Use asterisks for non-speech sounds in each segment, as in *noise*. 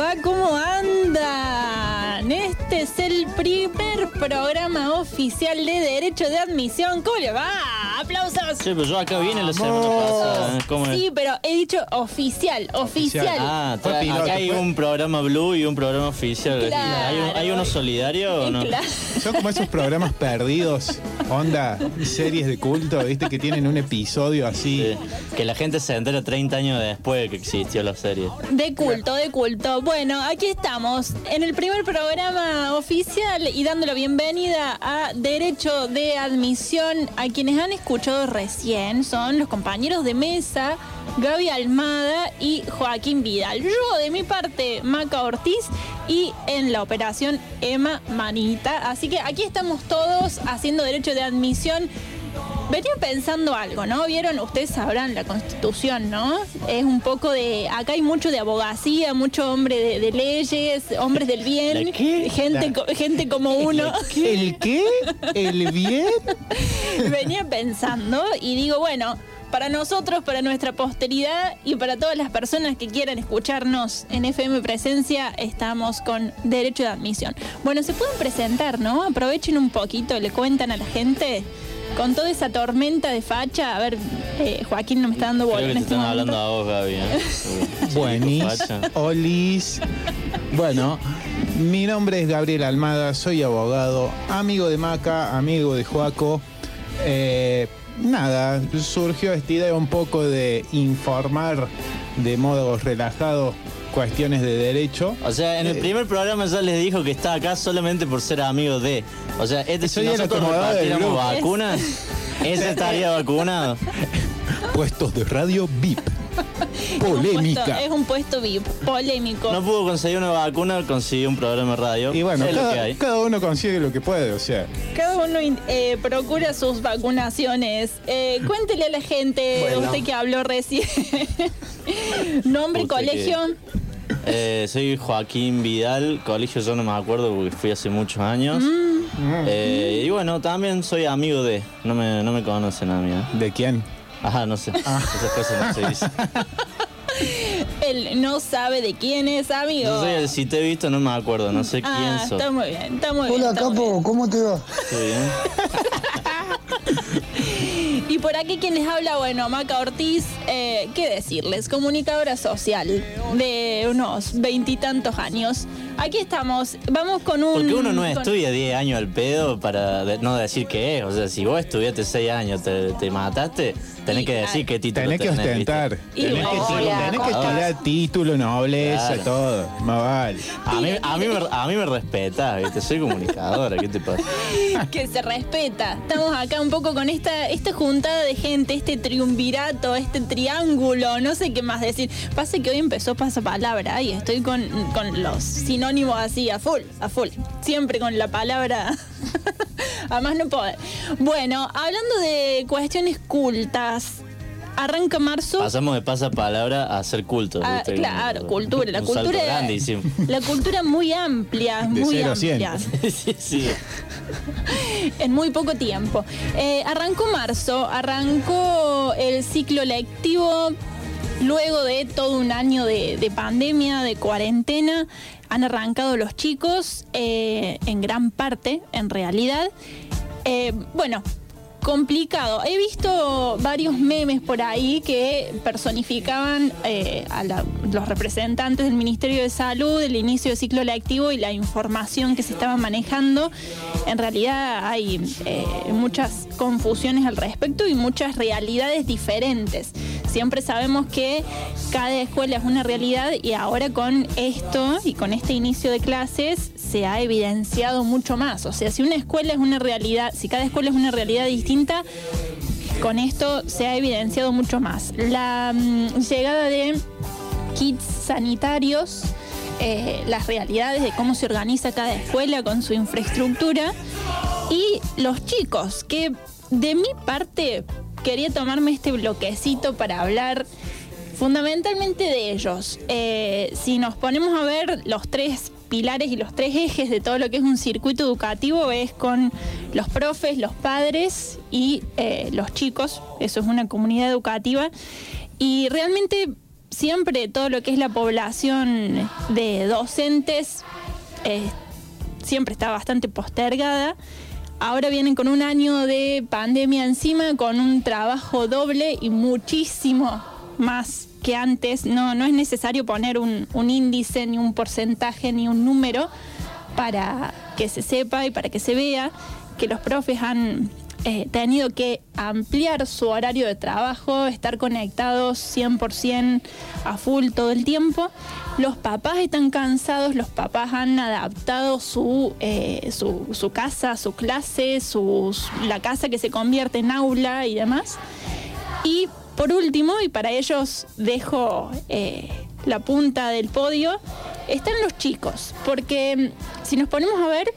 va? ¿Cómo andan? Este es el primer programa oficial de Derecho de Admisión. ¿Cómo le va? ¡Aplausos! Sí, pero yo acá vine la semana pasada. ¿eh? ¿Cómo es? Sí, pero he dicho oficial, oficial. Ah, Fue piloto, acá hay fue- un programa blue y un programa oficial. Claro. ¿Hay, un- hay uno solidario o no? Claro. Son como esos programas perdidos, onda, series de culto, viste, que tienen un episodio así. Sí, Que la gente se entera 30 años después de que existió la serie. De culto, de culto. Bueno, aquí estamos en el primer programa oficial y dando la bienvenida a Derecho de Admisión a quienes han recién. Son los compañeros de mesa, Gaby Almada y Joaquín Vidal. Yo, de mi parte, Maca Ortiz y en la operación Emma Manita. Así que aquí estamos todos haciendo Derecho de Admisión. Venía pensando algo, ¿no? Vieron, ustedes sabrán la constitución, ¿no? Es un poco de. Acá hay mucho de abogacía, mucho hombre de, de leyes, hombres del bien, gente, co- gente como uno. ¿El qué? ¿El bien? *laughs* Venía pensando y digo, bueno, para nosotros, para nuestra posteridad y para todas las personas que quieran escucharnos en FM Presencia, estamos con derecho de admisión. Bueno, se pueden presentar, ¿no? Aprovechen un poquito, le cuentan a la gente. Con toda esa tormenta de facha, a ver, eh, Joaquín no me está dando bola Creo que en te este están momento. hablando a vos, Gaby. ¿eh? *laughs* Buenis. Olis. Bueno, mi nombre es Gabriel Almada, soy abogado, amigo de Maca, amigo de Joaco. Eh, nada, surgió esta idea un poco de informar de modo relajado cuestiones de derecho. O sea, en el Eh, primer programa ya les dijo que está acá solamente por ser amigo de. O sea, este si Soy el nosotros repartiéramos grupo. vacunas, ese estaría vacunado. *laughs* Puestos de radio VIP. Es un puesto- Polémica. Es un puesto VIP, polémico. No pudo conseguir una vacuna, consiguió un programa de radio. Y bueno, es lo que cada, hay. cada uno consigue lo que puede, o sea. Cada uno in- eh, procura sus vacunaciones. Eh, cuéntele a la gente, Bueno. usted que habló recién. *laughs* Nombre, Usted colegio. Eh, soy Joaquín Vidal, colegio yo no me acuerdo porque fui hace muchos años. Mm. Eh, y bueno, también soy amigo de. No me, no me conocen a mí. ¿eh? ¿De quién? Ajá, no sé. Esas cosas no se dicen. *laughs* Él no sabe de quién es, amigo. Yo soy el si te he visto, no me acuerdo, no sé ah, quién sos. está muy bien, está muy bien. Hola está muy Capo, ¿cómo te va? Estoy bien. *laughs* Y por aquí quien les habla, bueno, Maca Ortiz, eh, ¿qué decirles? Comunicadora social de unos veintitantos años. Aquí estamos, vamos con un... Porque uno no con- estudia 10 años al pedo para de- no decir qué es. O sea, si vos estudiaste 6 años, te, te mataste, tenés que decir qué título Tenés que ostentar. Tenés que, hola, tenés que ¿cómo tirar título, nobleza, Claro. todo. Más vale. A mí, a, mí me, a mí me respetás, ¿viste? Soy comunicadora, ¿qué te pasa? *laughs* que se respeta. Estamos acá un poco con esta, esta juntada de gente, este triunvirato, este triángulo, no sé qué más decir. Pasa que hoy empezó pasapalabra y estoy con, con los sinónimos así, a full, a full. Siempre con la palabra. Además no poder. Bueno, hablando de cuestiones cultas, arranca marzo. Pasamos de pasapalabra a hacer culto. Ah, claro, cultura, la cultura. La cultura muy amplia, De muy cero a cien. amplia. *laughs* sí, sí. en muy poco tiempo. Eh, arrancó marzo, arrancó el ciclo lectivo. Luego de todo un año de, de pandemia, de cuarentena, han arrancado los chicos, eh, en gran parte, en realidad. Eh, bueno, complicado. He visto varios memes por ahí que personificaban eh, a los representantes del Ministerio de Salud, el inicio del ciclo lectivo y la información que se estaba manejando. En realidad hay muchas confusiones al respecto y muchas realidades diferentes. Siempre sabemos que cada escuela es una realidad y ahora con esto y con este inicio de clases se ha evidenciado mucho más. O sea, si una escuela es una realidad, si cada escuela es una realidad distinta, con esto se ha evidenciado mucho más. La mm, llegada de kits sanitarios, eh, las realidades de cómo se organiza cada escuela con su infraestructura y los chicos, que de mi parte quería tomarme este bloquecito para hablar fundamentalmente de ellos. Eh, si nos ponemos a ver los tres pilares y los tres ejes de todo lo que es un circuito educativo es con los profes, los padres y eh, los chicos. Eso es una comunidad educativa. Y realmente siempre todo lo que es la población de docentes eh, siempre está bastante postergada. Ahora vienen con un año de pandemia encima, con un trabajo doble y muchísimo más que antes. No, no es necesario poner un, un índice, ni un porcentaje, ni un número para que se sepa y para que se vea que los profes han eh, tenido que ampliar su horario de trabajo, estar conectados 100% a full todo el tiempo. Los papás están cansados, los papás han adaptado su, eh, su, casa, su clase, la casa que se convierte en aula y demás. Y por último, y para ellos dejo eh, la punta del podio, están los chicos. Porque mm, si nos ponemos a ver,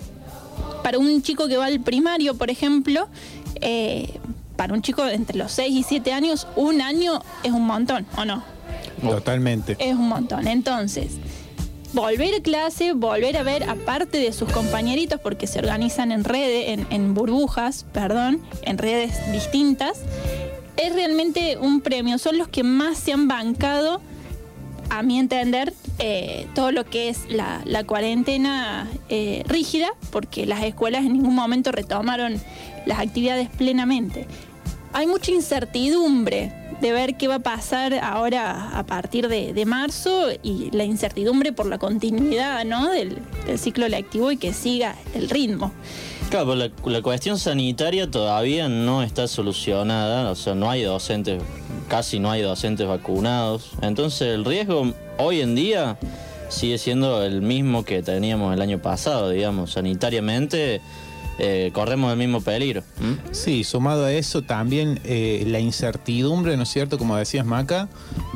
para un chico que va al primario, por ejemplo, eh, para un chico de entre los 6 y 7 años, un año es un montón, ¿o no? Totalmente. Es un montón. Entonces, volver a clase, volver a ver, aparte de sus compañeritos, porque se organizan en redes, en, en burbujas, perdón, en redes distintas, es realmente un premio. Son los que más se han bancado, a mi entender, eh, todo lo que es la, cuarentena eh, rígida, porque las escuelas en ningún momento retomaron las actividades plenamente. Hay mucha incertidumbre de ver qué va a pasar ahora a partir de, marzo y la incertidumbre por la continuidad ¿no? del, ciclo lectivo y que siga el ritmo. Claro, la, la cuestión sanitaria todavía no está solucionada, o sea, no hay docentes, casi no hay docentes vacunados. Entonces el riesgo hoy en día sigue siendo el mismo que teníamos el año pasado, digamos, sanitariamente. eh, corremos el mismo peligro. ¿m? Sí, sumado a eso también eh, la incertidumbre, ¿no es cierto? Como decías, Maca,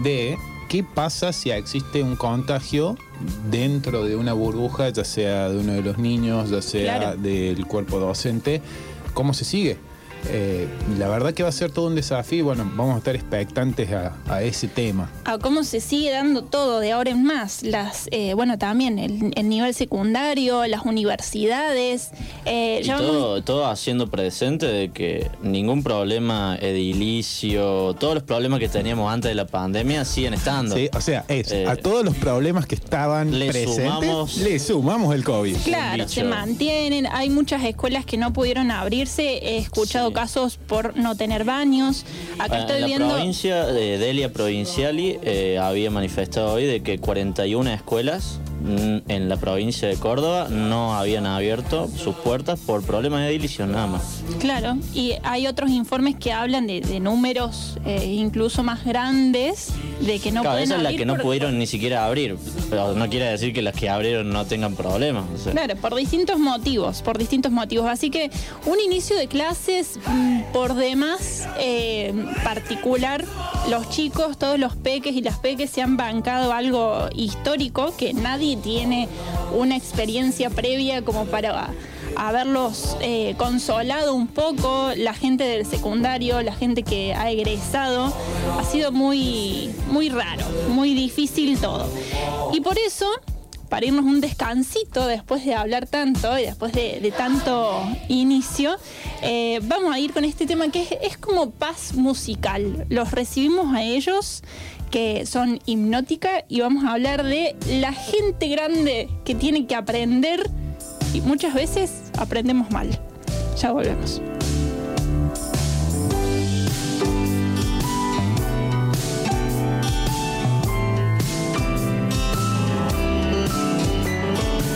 de qué pasa si existe un contagio dentro de una burbuja, ya sea de uno de los niños, ya sea Claro. del cuerpo docente, ¿cómo se sigue? Eh, la verdad que va a ser todo un desafío, bueno, vamos a estar expectantes a, a ese tema. a cómo se sigue dando todo de ahora en más. Las, eh, bueno, también el, el nivel secundario, las universidades. eh, Y ya vamos- todo, haciendo presente de que ningún problema edilicio, todos los problemas que teníamos antes de la pandemia siguen estando. Sí, o sea, es Eh, a todos los problemas que estaban le presentes, sumamos- le sumamos el COVID. Claro, se mantienen. Hay muchas escuelas que no pudieron abrirse. He escuchado Sí. Casos por no tener baños. Acá estoy en la viendo. provincia de Delia Provinciali eh, había manifestado hoy de que 41 escuelas en la provincia de Córdoba no habían abierto sus puertas por problemas de edilicio nada más. Claro, y hay otros informes que hablan de, de números eh, incluso más grandes, de que no Claro, pueden esa es la que no por- pudieron ni siquiera abrir, pero no quiere decir que las que abrieron no tengan problemas. o sea. Claro, por distintos motivos, por distintos motivos. Así que un inicio de clases mm, por demás eh, particular. Los chicos, todos los peques y las peques se han bancado algo histórico que nadie tiene una experiencia previa como para haberlos eh, consolado un poco, la gente del secundario, la gente que ha egresado, ha sido muy, muy raro, muy difícil todo. Y por eso para irnos un descansito después de hablar tanto y después de, tanto inicio, eh, vamos a ir con este tema que es como paz musical. Los recibimos a ellos, que son hipnótica, y vamos a hablar de la gente grande que tiene que aprender y muchas veces aprendemos mal. Ya volvemos.